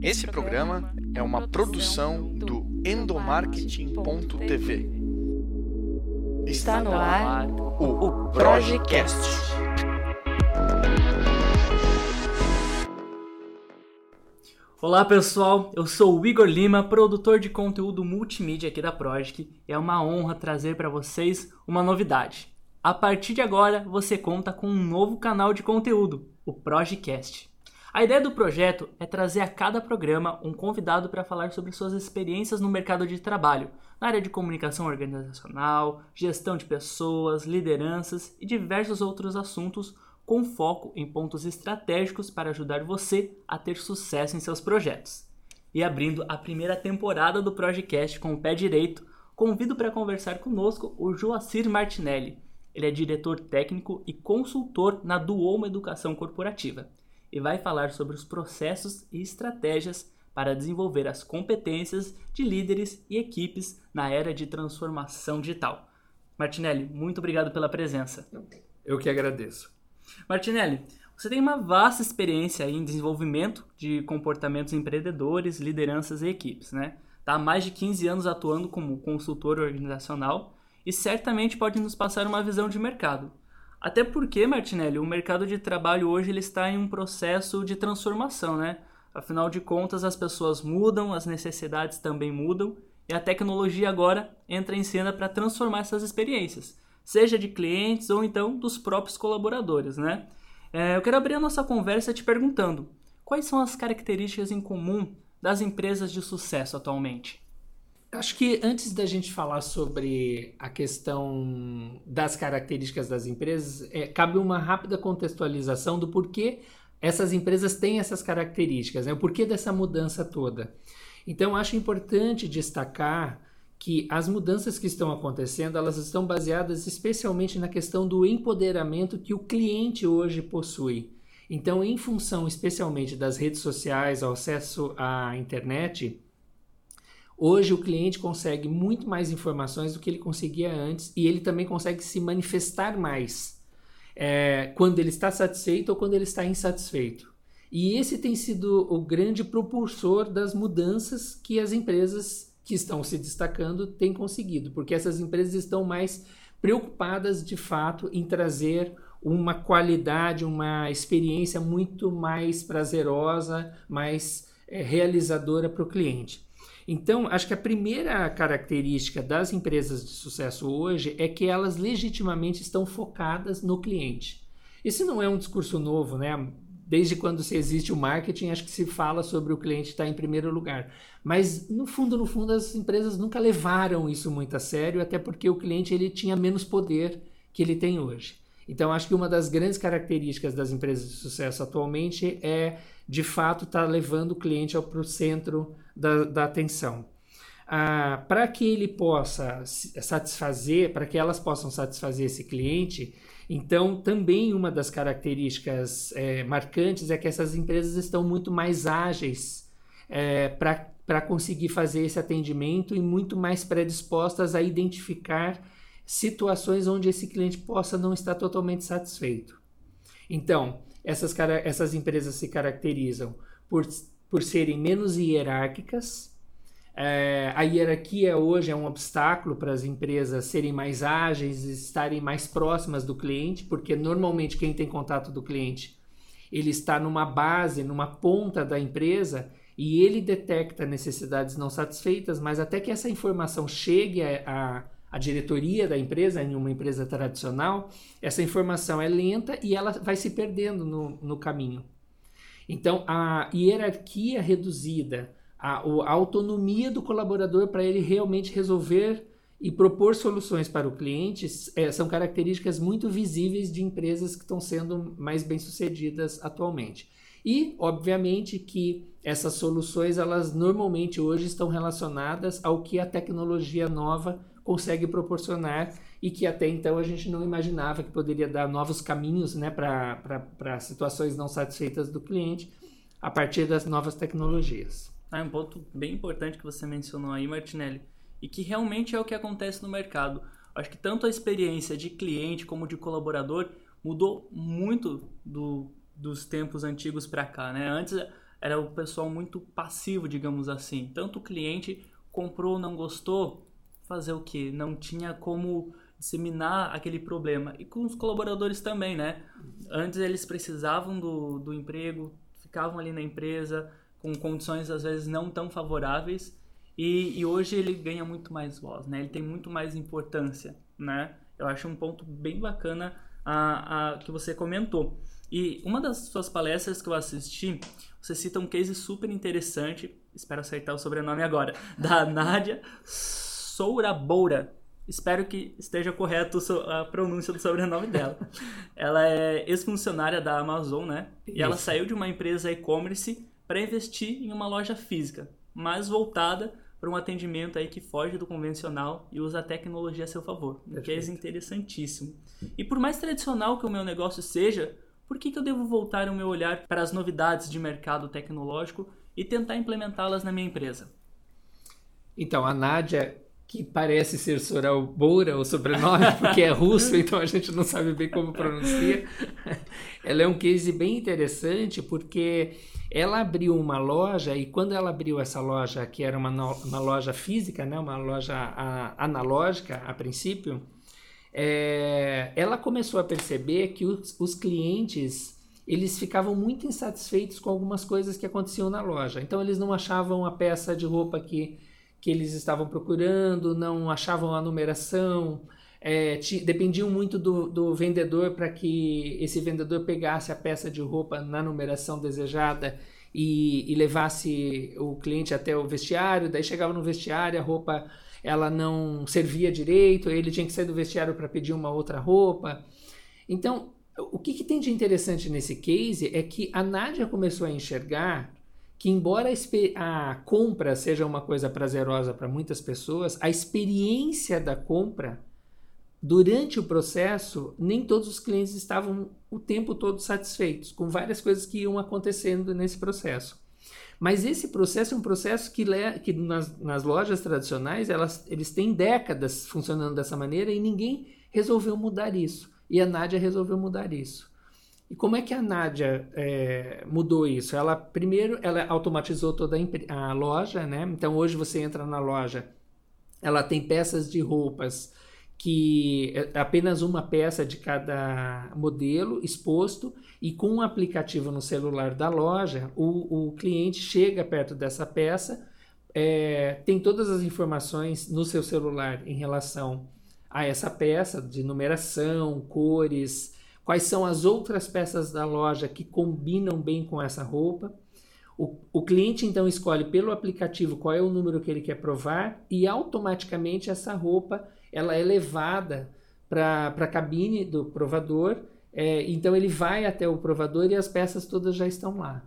Esse programa é uma produção do endomarketing.tv. Está no ar o Projecast. Olá pessoal, eu sou o Igor Lima, produtor de conteúdo multimídia aqui da Project, e é uma honra trazer para vocês uma novidade. A partir de agora, você conta com um novo canal de conteúdo, o Projecast. A ideia do projeto é trazer a cada programa um convidado para falar sobre suas experiências no mercado de trabalho, na área de comunicação organizacional, gestão de pessoas, lideranças e diversos outros assuntos com foco em pontos estratégicos para ajudar você a ter sucesso em seus projetos. E abrindo a primeira temporada do Projecast com o pé direito, convido para conversar conosco o Joacir Martinelli. Ele é diretor técnico e consultor na Duomo Educação Corporativa e vai falar sobre os processos e estratégias para desenvolver as competências de líderes e equipes na era de transformação digital. Martinelli, muito obrigado pela presença. Eu que agradeço. Martinelli, você tem uma vasta experiência em desenvolvimento de comportamentos empreendedores, lideranças e equipes, né? Está há mais de 15 anos atuando como consultor organizacional e certamente pode nos passar uma visão de mercado. Até porque, Martinelli, o mercado de trabalho hoje ele está em um processo de transformação, né? Afinal de contas, as pessoas mudam, as necessidades também mudam e a tecnologia agora entra em cena para transformar essas experiências, seja de clientes ou então dos próprios colaboradores, né? É, eu quero abrir a nossa conversa te perguntando quais são as características em comum das empresas de sucesso atualmente? Acho que antes da gente falar sobre a questão das características das empresas, é, cabe uma rápida contextualização do porquê essas empresas têm essas características, né? o porquê dessa mudança toda. Então, acho importante destacar que as mudanças que estão acontecendo, elas estão baseadas especialmente na questão do empoderamento que o cliente hoje possui. Então, em função especialmente das redes sociais, ao acesso à internet, Hoje o cliente consegue muito mais informações do que ele conseguia antes e ele também consegue se manifestar mais é, quando ele está satisfeito ou quando ele está insatisfeito. E esse tem sido o grande propulsor das mudanças que as empresas que estão se destacando têm conseguido, porque essas empresas estão mais preocupadas de fato em trazer uma qualidade, uma experiência muito mais prazerosa, mais é, realizadora para o cliente. Então, acho que a primeira característica das empresas de sucesso hoje é que elas legitimamente estão focadas no cliente. Esse não é um discurso novo, né? Desde quando se existe o marketing, acho que se fala sobre o cliente estar em primeiro lugar. Mas no fundo, no fundo, as empresas nunca levaram isso muito a sério, até porque o cliente ele tinha menos poder que ele tem hoje. Então, acho que uma das grandes características das empresas de sucesso atualmente é, de fato, estar tá levando o cliente para o centro da, da atenção. Ah, para que ele possa satisfazer, para que elas possam satisfazer esse cliente, então também uma das características é, marcantes é que essas empresas estão muito mais ágeis é, para conseguir fazer esse atendimento e muito mais predispostas a identificar situações onde esse cliente possa não estar totalmente satisfeito. Então, essas, essas empresas se caracterizam por por serem menos hierárquicas. É, a hierarquia hoje é um obstáculo para as empresas serem mais ágeis, estarem mais próximas do cliente, porque normalmente quem tem contato do cliente ele está numa base, numa ponta da empresa e ele detecta necessidades não satisfeitas, mas até que essa informação chegue à, à diretoria da empresa, em uma empresa tradicional, essa informação é lenta e ela vai se perdendo no, no caminho. Então, a hierarquia reduzida, a, a autonomia do colaborador para ele realmente resolver e propor soluções para o cliente é, são características muito visíveis de empresas que estão sendo mais bem-sucedidas atualmente. E, obviamente, que essas soluções, elas normalmente hoje estão relacionadas ao que a tecnologia nova consegue proporcionar e que até então a gente não imaginava que poderia dar novos caminhos né, para situações não satisfeitas do cliente a partir das novas tecnologias. Ah, um ponto bem importante que você mencionou aí, Martinelli, e que realmente é o que acontece no mercado. Acho que tanto a experiência de cliente como de colaborador mudou muito do, dos tempos antigos para cá, né? Antes era o pessoal muito passivo, digamos assim. Tanto o cliente comprou, não gostou, fazer o que? Não tinha como disseminar aquele problema. E com os colaboradores também, né? Antes eles precisavam do, do emprego, ficavam ali na empresa com condições às vezes não tão favoráveis e, e hoje ele ganha muito mais voz, né? Ele tem muito mais importância, né? Eu acho um ponto bem bacana a, a, que você comentou. E uma das suas palestras que eu assisti, você cita um case super interessante, espero acertar o sobrenome agora, da Nádia Souraboura. Espero que esteja correto a pronúncia do sobrenome dela. ela é ex-funcionária da Amazon, né? E ela saiu de uma empresa e-commerce para investir em uma loja física, mais voltada para um atendimento aí que foge do convencional e usa a tecnologia a seu favor. Um case interessantíssimo. E por mais tradicional que o meu negócio seja, por que, que eu devo voltar o meu olhar para as novidades de mercado tecnológico e tentar implementá-las na minha empresa? Então, a Nádia, que parece ser Sorel Boura, o sobrenome, porque é russo, então a gente não sabe bem como pronuncia, ela é um case bem interessante porque ela abriu uma loja e quando ela abriu essa loja, que era uma, uma loja física, né, uma loja a, analógica a princípio, é, ela começou a perceber que os, os clientes eles ficavam muito insatisfeitos com algumas coisas que aconteciam na loja. Então eles não achavam a peça de roupa que, que eles estavam procurando, não achavam a numeração, é, dependiam muito do, do vendedor para que esse vendedor pegasse a peça de roupa na numeração desejada e, e, levasse o cliente até o vestiário. Daí chegava no vestiário, a roupa ela não servia direito, ele tinha que sair do vestiário para pedir uma outra roupa. Então, o que, que, tem de interessante nesse case é que a Nádia começou a enxergar que, embora a, a compra seja uma coisa prazerosa para muitas pessoas, a experiência da compra durante o processo, nem todos os clientes estavam o tempo todo satisfeitos, com várias coisas que iam acontecendo nesse processo. Mas esse processo é um processo que, que nas, nas, lojas tradicionais elas, eles têm décadas funcionando dessa maneira e ninguém resolveu mudar isso. E a Nádia resolveu mudar isso. E como é que a Nádia é, mudou isso? Ela primeiro ela automatizou toda a, loja, né? Então hoje você entra na loja, ela tem peças de roupas que é apenas uma peça de cada modelo exposto e com um aplicativo no celular da loja, o, o cliente chega perto dessa peça, é, tem todas as informações no seu celular em relação a essa peça, de numeração, cores, quais são as outras peças da loja que combinam bem com essa roupa. O, o, cliente então escolhe pelo aplicativo qual é o número que ele quer provar e automaticamente essa roupa ela é levada para a cabine do provador. É, então ele vai até o provador e as peças todas já estão lá.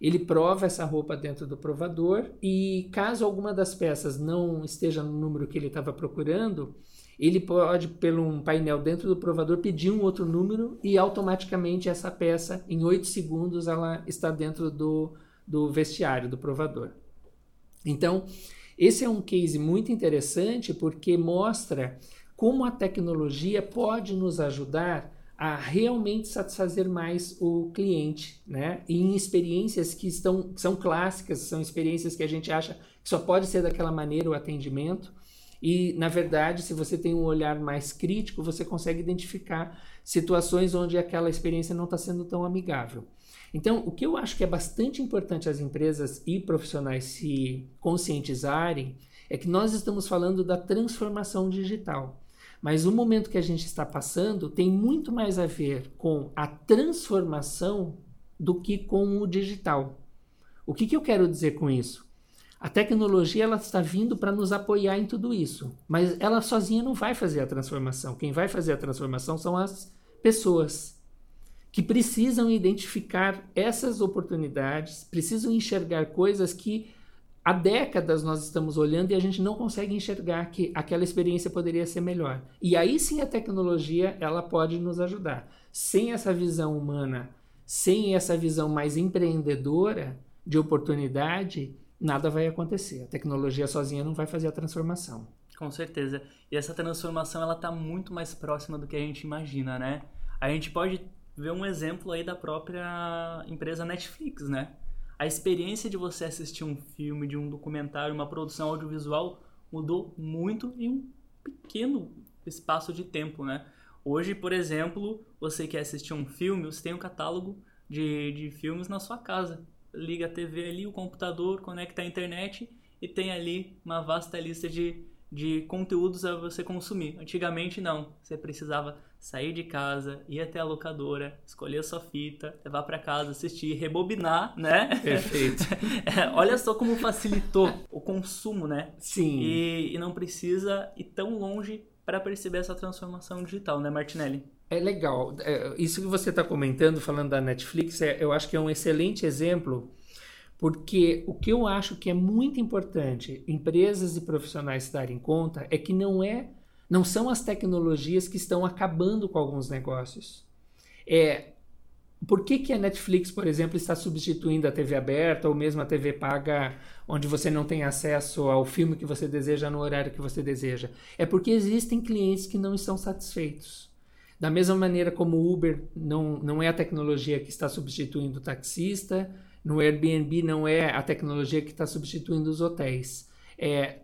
Ele prova essa roupa dentro do provador e caso alguma das peças não esteja no número que ele estava procurando, ele pode, pelo um painel dentro do provador, pedir um outro número e automaticamente essa peça, em 8 segundos, ela está dentro do, do vestiário do provador. Então, esse é um case muito interessante porque mostra como a tecnologia pode nos ajudar a realmente satisfazer mais o cliente, né? Em experiências que estão que são clássicas, são experiências que a gente acha que só pode ser daquela maneira o atendimento. E na verdade, se você tem um olhar mais crítico, você consegue identificar situações onde aquela experiência não está sendo tão amigável. Então, o que eu acho que é bastante importante as empresas e profissionais se conscientizarem é que nós estamos falando da transformação digital. Mas o momento que a gente está passando tem muito mais a ver com a transformação do que com o digital. O que, que eu quero dizer com isso? A tecnologia ela está vindo para nos apoiar em tudo isso, mas ela sozinha não vai fazer a transformação. Quem vai fazer a transformação são as pessoas que precisam identificar essas oportunidades, precisam enxergar coisas que há décadas nós estamos olhando e a gente não consegue enxergar que aquela experiência poderia ser melhor. E aí sim a tecnologia ela pode nos ajudar. Sem essa visão humana, sem essa visão mais empreendedora de oportunidade, nada vai acontecer. A tecnologia sozinha não vai fazer a transformação. Com certeza. E essa transformação ela está muito mais próxima do que a gente imagina, né? A gente pode ver um exemplo aí da própria empresa Netflix, né? A experiência de você assistir um filme, de um documentário, uma produção audiovisual mudou muito em um pequeno espaço de tempo, né? Hoje, por exemplo, você quer assistir um filme, você tem um catálogo de, de filmes na sua casa. Liga a TV ali, o computador, conecta a internet e tem ali uma vasta lista de, de conteúdos a você consumir. Antigamente não, você precisava sair de casa, ir até a locadora, escolher a sua fita, levar para casa, assistir, rebobinar, né? Perfeito. é, olha só como facilitou o consumo, né? Sim. E, e não precisa ir tão longe para perceber essa transformação digital, né, Martinelli? É legal. É, isso que você está comentando, falando da Netflix, é, eu acho que é um excelente exemplo, porque o que eu acho que é muito importante empresas e profissionais darem conta é que não é, não são as tecnologias que estão acabando com alguns negócios. É por que, que a Netflix, por exemplo, está substituindo a TV aberta ou mesmo a TV paga, onde você não tem acesso ao filme que você deseja no horário que você deseja? É porque existem clientes que não estão satisfeitos. Da mesma maneira como o Uber não, não é a tecnologia que está substituindo o taxista, no Airbnb não é a tecnologia que está substituindo os hotéis. É,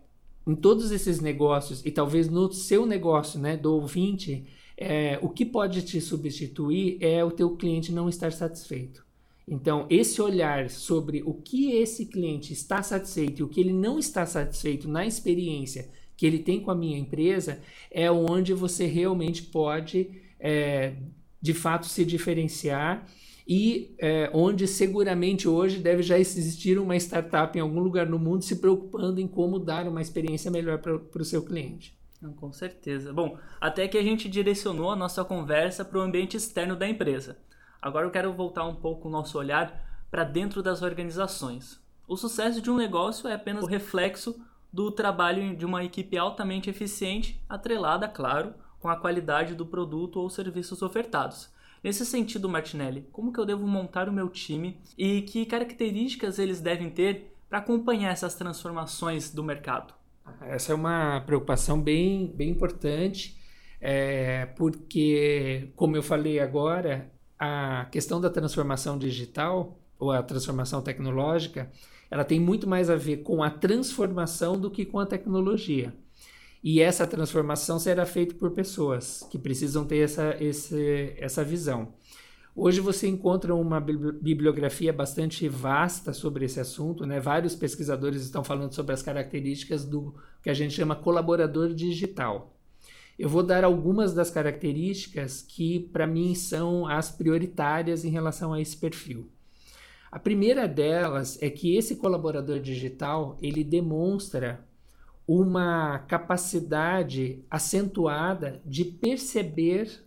em todos esses negócios, e talvez no seu negócio né, do ouvinte, é, o que pode te substituir é o teu cliente não estar satisfeito. Então, esse olhar sobre o que esse cliente está satisfeito e o que ele não está satisfeito na experiência que ele tem com a minha empresa é onde você realmente pode é, de fato se diferenciar e é, onde seguramente hoje deve já existir uma startup em algum lugar no mundo se preocupando em como dar uma experiência melhor para o seu cliente. Com certeza. Bom, até que a gente direcionou a nossa conversa para o ambiente externo da empresa. Agora eu quero voltar um pouco o nosso olhar para dentro das organizações. O sucesso de um negócio é apenas o reflexo do trabalho de uma equipe altamente eficiente, atrelada, claro, com a qualidade do produto ou serviços ofertados. Nesse sentido, Martinelli, como que eu devo montar o meu time e que características eles devem ter para acompanhar essas transformações do mercado? Essa é uma preocupação bem, bem importante, é, porque, como eu falei agora, a questão da transformação digital ou a transformação tecnológica, ela tem muito mais a ver com a transformação do que com a tecnologia. E essa transformação será feita por pessoas que precisam ter essa, esse, essa visão. Hoje você encontra uma bibliografia bastante vasta sobre esse assunto, né? Vários pesquisadores estão falando sobre as características do que a gente chama colaborador digital. Eu vou dar algumas das características que para mim são as prioritárias em relação a esse perfil. A primeira delas é que esse colaborador digital, ele demonstra uma capacidade acentuada de perceber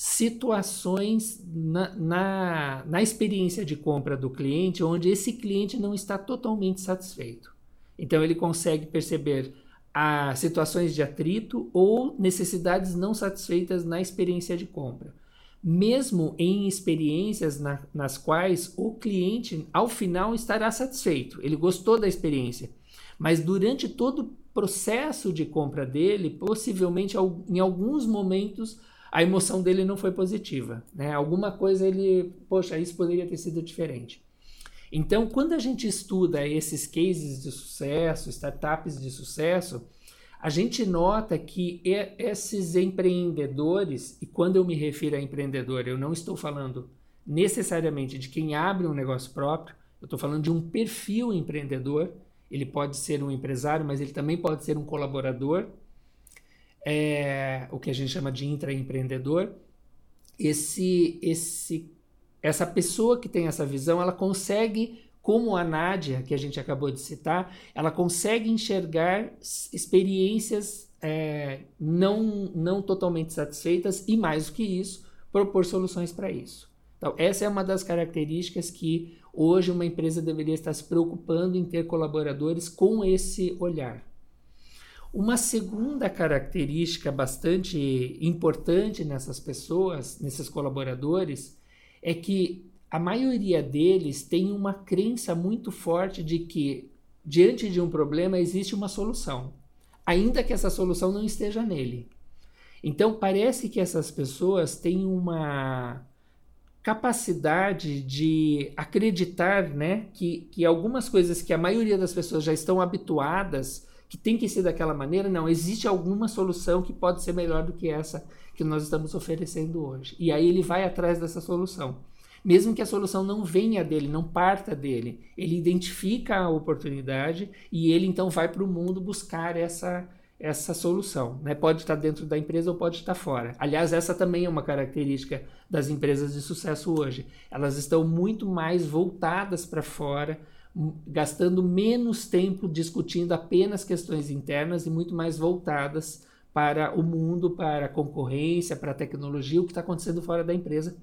situações na, na, na, experiência de compra do cliente onde esse cliente não está totalmente satisfeito. Então, ele consegue perceber as situações de atrito ou necessidades não satisfeitas na experiência de compra. Mesmo em experiências na, nas quais o cliente, ao final, estará satisfeito, ele gostou da experiência, mas durante todo o processo de compra dele, possivelmente em alguns momentos a emoção dele não foi positiva, né? Alguma coisa ele, poxa, isso poderia ter sido diferente. Então, quando a gente estuda esses cases de sucesso, startups de sucesso, a gente nota que esses empreendedores, e quando eu me refiro a empreendedor, eu não estou falando necessariamente de quem abre um negócio próprio, eu estou falando de um perfil empreendedor ele pode ser um empresário, mas ele também pode ser um colaborador, é, o que a gente chama de intraempreendedor. Esse, esse, essa pessoa que tem essa visão, ela consegue, como a Nádia, que a gente acabou de citar, ela consegue enxergar experiências é, não, não totalmente satisfeitas e, mais do que isso, propor soluções para isso. Então, essa é uma das características que hoje uma empresa deveria estar se preocupando em ter colaboradores com esse olhar. Uma segunda característica bastante importante nessas pessoas, nesses colaboradores, é que a maioria deles tem uma crença muito forte de que, diante de um problema, existe uma solução, ainda que essa solução não esteja nele. Então, parece que essas pessoas têm uma capacidade de acreditar né, que, que algumas coisas que a maioria das pessoas já estão habituadas, que tem que ser daquela maneira, não, existe alguma solução que pode ser melhor do que essa que nós estamos oferecendo hoje. E aí ele vai atrás dessa solução. Mesmo que a solução não venha dele, não parta dele, ele identifica a oportunidade e ele então vai para o mundo buscar essa, essa solução. Né? Pode estar dentro da empresa ou pode estar fora. Aliás, essa também é uma característica das empresas de sucesso hoje. Elas estão muito mais voltadas para fora, gastando menos tempo discutindo apenas questões internas e muito mais voltadas para o mundo, para a concorrência, para a tecnologia, o que está acontecendo fora da empresa,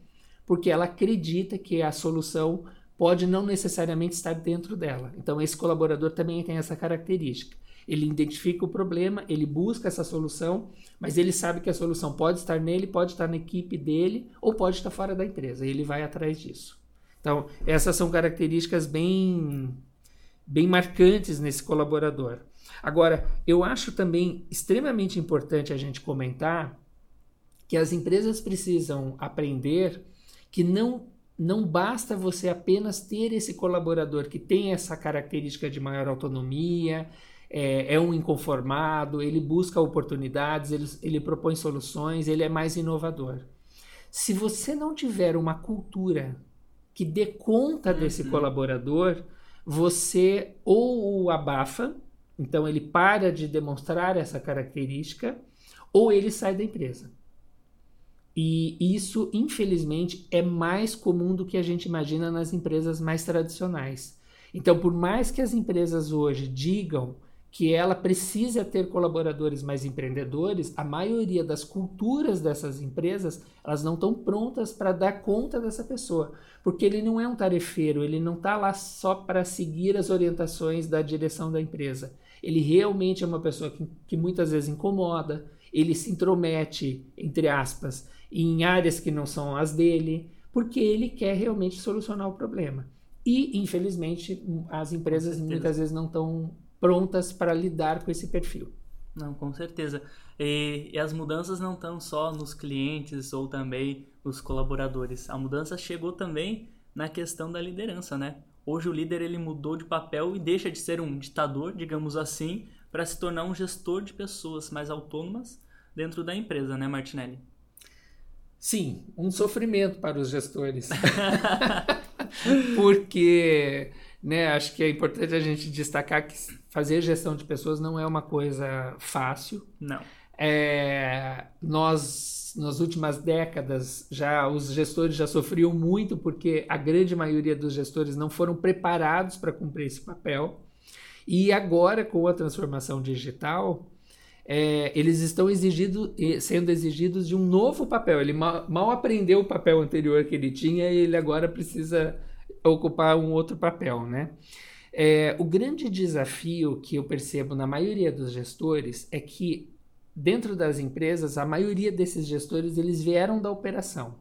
porque ela acredita que a solução pode não necessariamente estar dentro dela. Então, esse colaborador também tem essa característica. Ele identifica o problema, ele busca essa solução, mas ele sabe que a solução pode estar nele, pode estar na equipe dele ou pode estar fora da empresa. E ele vai atrás disso. Então, essas são características bem, bem marcantes nesse colaborador. Agora, eu acho também extremamente importante a gente comentar que as empresas precisam aprender que não não basta você apenas ter esse colaborador que tem essa característica de maior autonomia, é, é um inconformado, ele busca oportunidades, ele, ele propõe soluções, ele é mais inovador. Se você não tiver uma cultura que dê conta uhum. desse colaborador, você ou o abafa, então ele para de demonstrar essa característica, ou ele sai da empresa. E isso, infelizmente, é mais comum do que a gente imagina nas empresas mais tradicionais. Então, por mais que as empresas hoje digam que ela precisa ter colaboradores mais empreendedores, a maioria das culturas dessas empresas, elas não estão prontas para dar conta dessa pessoa, porque ele não é um tarefeiro, ele não está lá só para seguir as orientações da direção da empresa. Ele realmente é uma pessoa que, que muitas vezes incomoda, ele se intromete, entre aspas, em áreas que não são as dele, porque ele quer realmente solucionar o problema. E, infelizmente, as empresas muitas vezes não estão prontas para lidar com esse perfil. Não, com certeza. E, e, as mudanças não estão só nos clientes ou também nos colaboradores. A mudança chegou também na questão da liderança, né? Hoje o líder ele mudou de papel e deixa de ser um ditador, digamos assim, para se tornar um gestor de pessoas mais autônomas dentro da empresa, né, Martinelli? Sim, um sofrimento para os gestores. Porque né, acho que é importante a gente destacar que fazer gestão de pessoas não é uma coisa fácil. Não. É, nós, nas últimas décadas, já os gestores já sofriam muito porque a grande maioria dos gestores não foram preparados para cumprir esse papel. E agora, com a transformação digital, é, eles estão exigido, sendo exigidos de um novo papel. Ele mal, mal aprendeu o papel anterior que ele tinha e ele agora precisa ocupar um outro papel, né? É, o grande desafio que eu percebo na maioria dos gestores é que dentro das empresas a maioria desses gestores eles vieram da operação.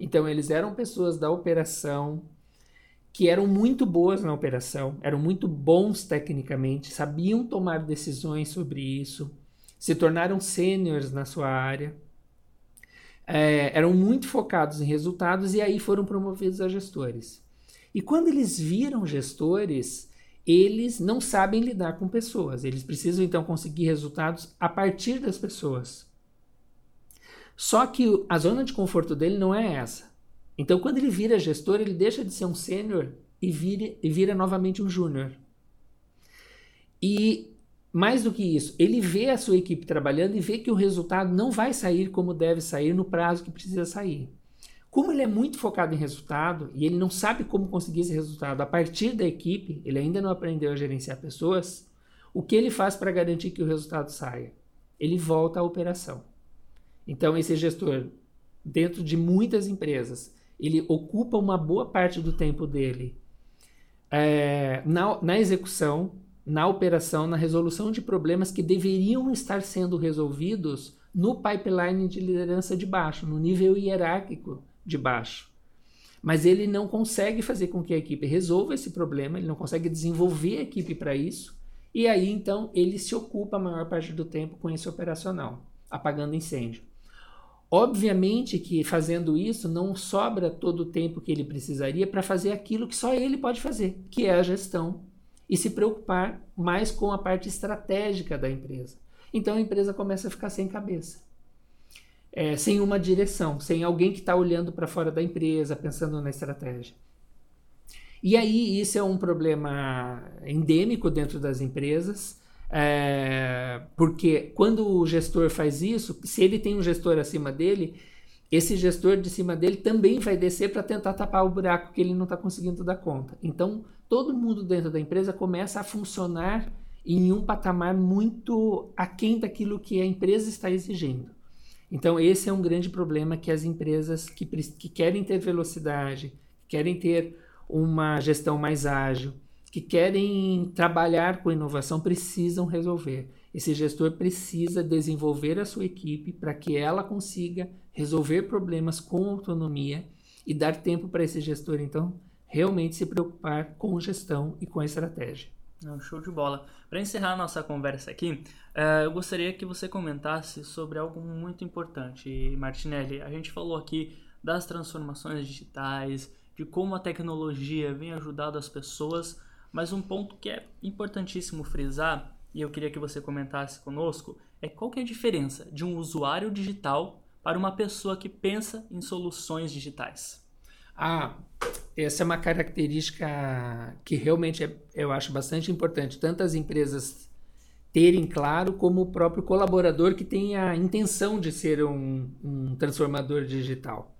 Então eles eram pessoas da operação que eram muito boas na operação, eram muito bons tecnicamente, sabiam tomar decisões sobre isso, se tornaram sêniores na sua área, é, eram muito focados em resultados e aí foram promovidos a gestores. E quando eles viram gestores, eles não sabem lidar com pessoas. Eles precisam então conseguir resultados a partir das pessoas. Só que a zona de conforto dele não é essa. Então, quando ele vira gestor, ele deixa de ser um sênior e e vira novamente um júnior. E mais do que isso, ele vê a sua equipe trabalhando e vê que o resultado não vai sair como deve sair no prazo que precisa sair. Como ele é muito focado em resultado e ele não sabe como conseguir esse resultado a partir da equipe, ele ainda não aprendeu a gerenciar pessoas, o que ele faz para garantir que o resultado saia? Ele volta à operação. Então, esse gestor, dentro de muitas empresas, ele ocupa uma boa parte do tempo dele é, na, na execução, na operação, na resolução de problemas que deveriam estar sendo resolvidos no pipeline de liderança de baixo, no nível hierárquico de baixo. Mas ele não consegue fazer com que a equipe resolva esse problema, ele não consegue desenvolver a equipe para isso, e aí então ele se ocupa a maior parte do tempo com esse operacional, apagando incêndio. Obviamente que fazendo isso não sobra todo o tempo que ele precisaria para fazer aquilo que só ele pode fazer, que é a gestão e se preocupar mais com a parte estratégica da empresa. Então a empresa começa a ficar sem cabeça, é, sem uma direção, sem alguém que está olhando para fora da empresa, pensando na estratégia. E aí isso é um problema endêmico dentro das empresas. É, porque quando o gestor faz isso, se ele tem um gestor acima dele, esse gestor de cima dele também vai descer para tentar tapar o buraco que ele não está conseguindo dar conta. Então, todo mundo dentro da empresa começa a funcionar em um patamar muito aquém daquilo que a empresa está exigindo. Então, esse é um grande problema que as empresas que, que querem ter velocidade, querem ter uma gestão mais ágil, que querem trabalhar com inovação precisam resolver. Esse gestor precisa desenvolver a sua equipe para que ela consiga resolver problemas com autonomia e dar tempo para esse gestor, então, realmente se preocupar com gestão e com estratégia. Não, show de bola. Para encerrar nossa conversa aqui, uh, eu gostaria que você comentasse sobre algo muito importante, Martinelli. A gente falou aqui das transformações digitais, de como a tecnologia vem ajudando as pessoas mas um ponto que é importantíssimo frisar, e eu queria que você comentasse conosco, é qual que é a diferença de um usuário digital para uma pessoa que pensa em soluções digitais. Ah, essa é uma característica que realmente é, eu acho bastante importante, tanto as empresas terem claro, como o próprio colaborador que tem a intenção de ser um, um transformador digital.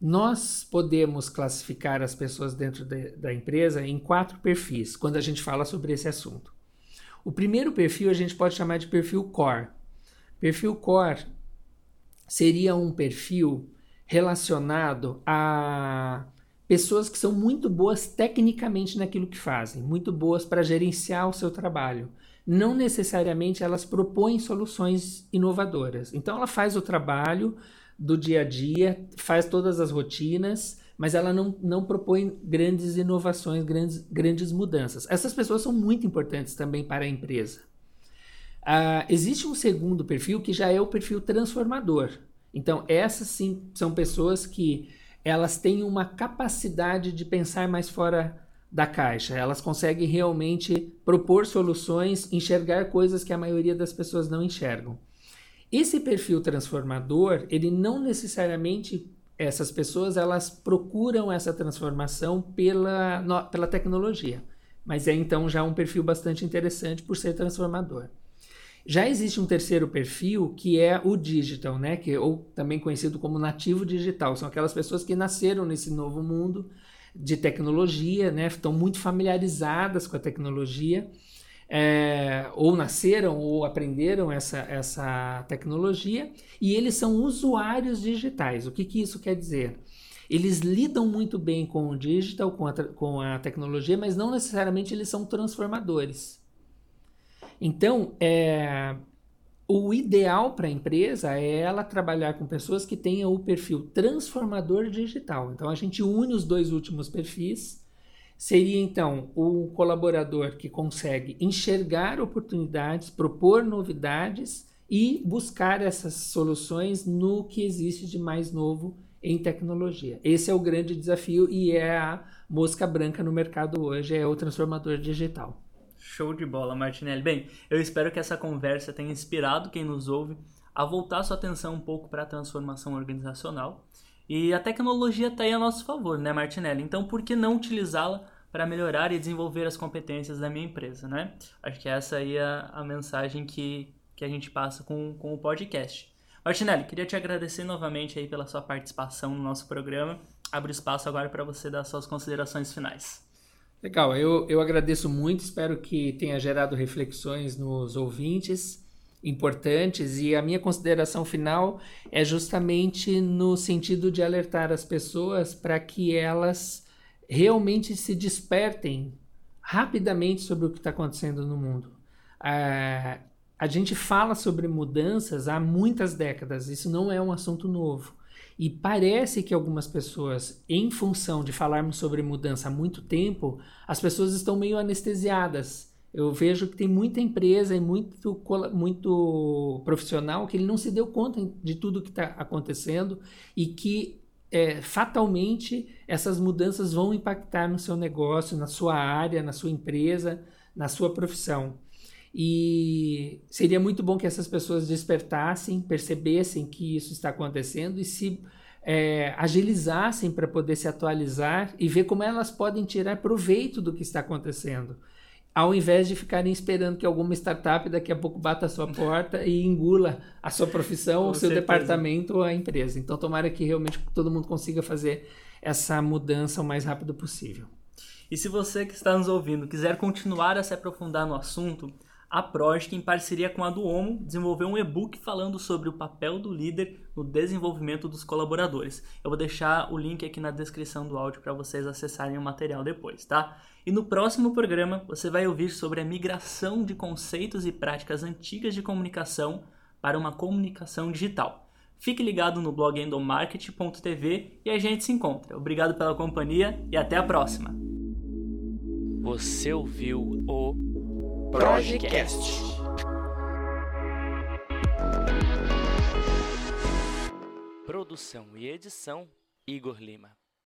Nós podemos classificar as pessoas dentro de, da empresa em quatro perfis quando a gente fala sobre esse assunto. O primeiro perfil a gente pode chamar de perfil core. Perfil core seria um perfil relacionado a pessoas que são muito boas tecnicamente naquilo que fazem, muito boas para gerenciar o seu trabalho. Não necessariamente elas propõem soluções inovadoras. Então ela faz o trabalho, do dia a dia, faz todas as rotinas, mas ela não, não propõe grandes inovações, grandes, grandes mudanças. Essas pessoas são muito importantes também para a empresa. Uh, existe um segundo perfil que já é o perfil transformador. Então, essas sim são pessoas que elas têm uma capacidade de pensar mais fora da caixa. Elas conseguem realmente propor soluções, enxergar coisas que a maioria das pessoas não enxergam. Esse perfil transformador, ele não necessariamente essas pessoas elas procuram essa transformação pela, no, pela tecnologia, mas é então já um perfil bastante interessante por ser transformador. Já existe um terceiro perfil que é o digital, né? Que, ou também conhecido como nativo digital. São aquelas pessoas que nasceram nesse novo mundo de tecnologia, né? Estão muito familiarizadas com a tecnologia é, ou nasceram ou aprenderam essa, essa tecnologia e eles são usuários digitais. O que, que isso quer dizer? Eles lidam muito bem com o digital, com a, com a tecnologia, mas não necessariamente eles são transformadores. Então, é, o ideal para a empresa é ela trabalhar com pessoas que tenham o perfil transformador digital. Então, a gente une os dois últimos perfis Seria então o colaborador que consegue enxergar oportunidades, propor novidades e buscar essas soluções no que existe de mais novo em tecnologia. Esse é o grande desafio e é a mosca branca no mercado hoje, é o transformador digital. Show de bola, Martinelli. Bem, eu espero que essa conversa tenha inspirado quem nos ouve a voltar sua atenção um pouco para a transformação organizacional e a tecnologia está aí a nosso favor, né, Martinelli? Então, por que não utilizá-la para melhorar e desenvolver as competências da minha empresa, né? Acho que essa aí é a mensagem que, que a gente passa com, com o podcast. Martinelli, queria te agradecer novamente aí pela sua participação no nosso programa. Abro espaço agora para você dar suas considerações finais. Legal, eu, eu agradeço muito, espero que tenha gerado reflexões nos ouvintes importantes e a minha consideração final é justamente no sentido de alertar as pessoas para que elas realmente se despertem rapidamente sobre o que está acontecendo no mundo. A gente fala sobre mudanças há muitas décadas, isso não é um assunto novo. E parece que algumas pessoas, em função de falarmos sobre mudança há muito tempo, as pessoas estão meio anestesiadas Eu vejo que tem muita empresa e muito, muito profissional que ele não se deu conta de tudo que está acontecendo e que é, fatalmente essas mudanças vão impactar no seu negócio, na sua área, na sua empresa, na sua profissão. E seria muito bom que essas pessoas despertassem, percebessem que isso está acontecendo e se é, agilizassem para poder se atualizar e ver como elas podem tirar proveito do que está acontecendo ao invés de ficarem esperando que alguma startup daqui a pouco bata a sua porta e engula a sua profissão, o seu certeza. departamento ou a empresa. Então, tomara que realmente todo mundo consiga fazer essa mudança o mais rápido possível. E se você que está nos ouvindo quiser continuar a se aprofundar no assunto, a Project, em parceria com a Duomo, desenvolveu um e-book falando sobre o papel do líder no desenvolvimento dos colaboradores. Eu vou deixar o link aqui na descrição do áudio para vocês acessarem o material depois, tá? E no próximo programa você vai ouvir sobre a migração de conceitos e práticas antigas de comunicação para uma comunicação digital. Fique ligado no blog endomarket.tv e a gente se encontra. Obrigado pela companhia e até a próxima. Você ouviu o Projecast. Produção e edição Igor Lima.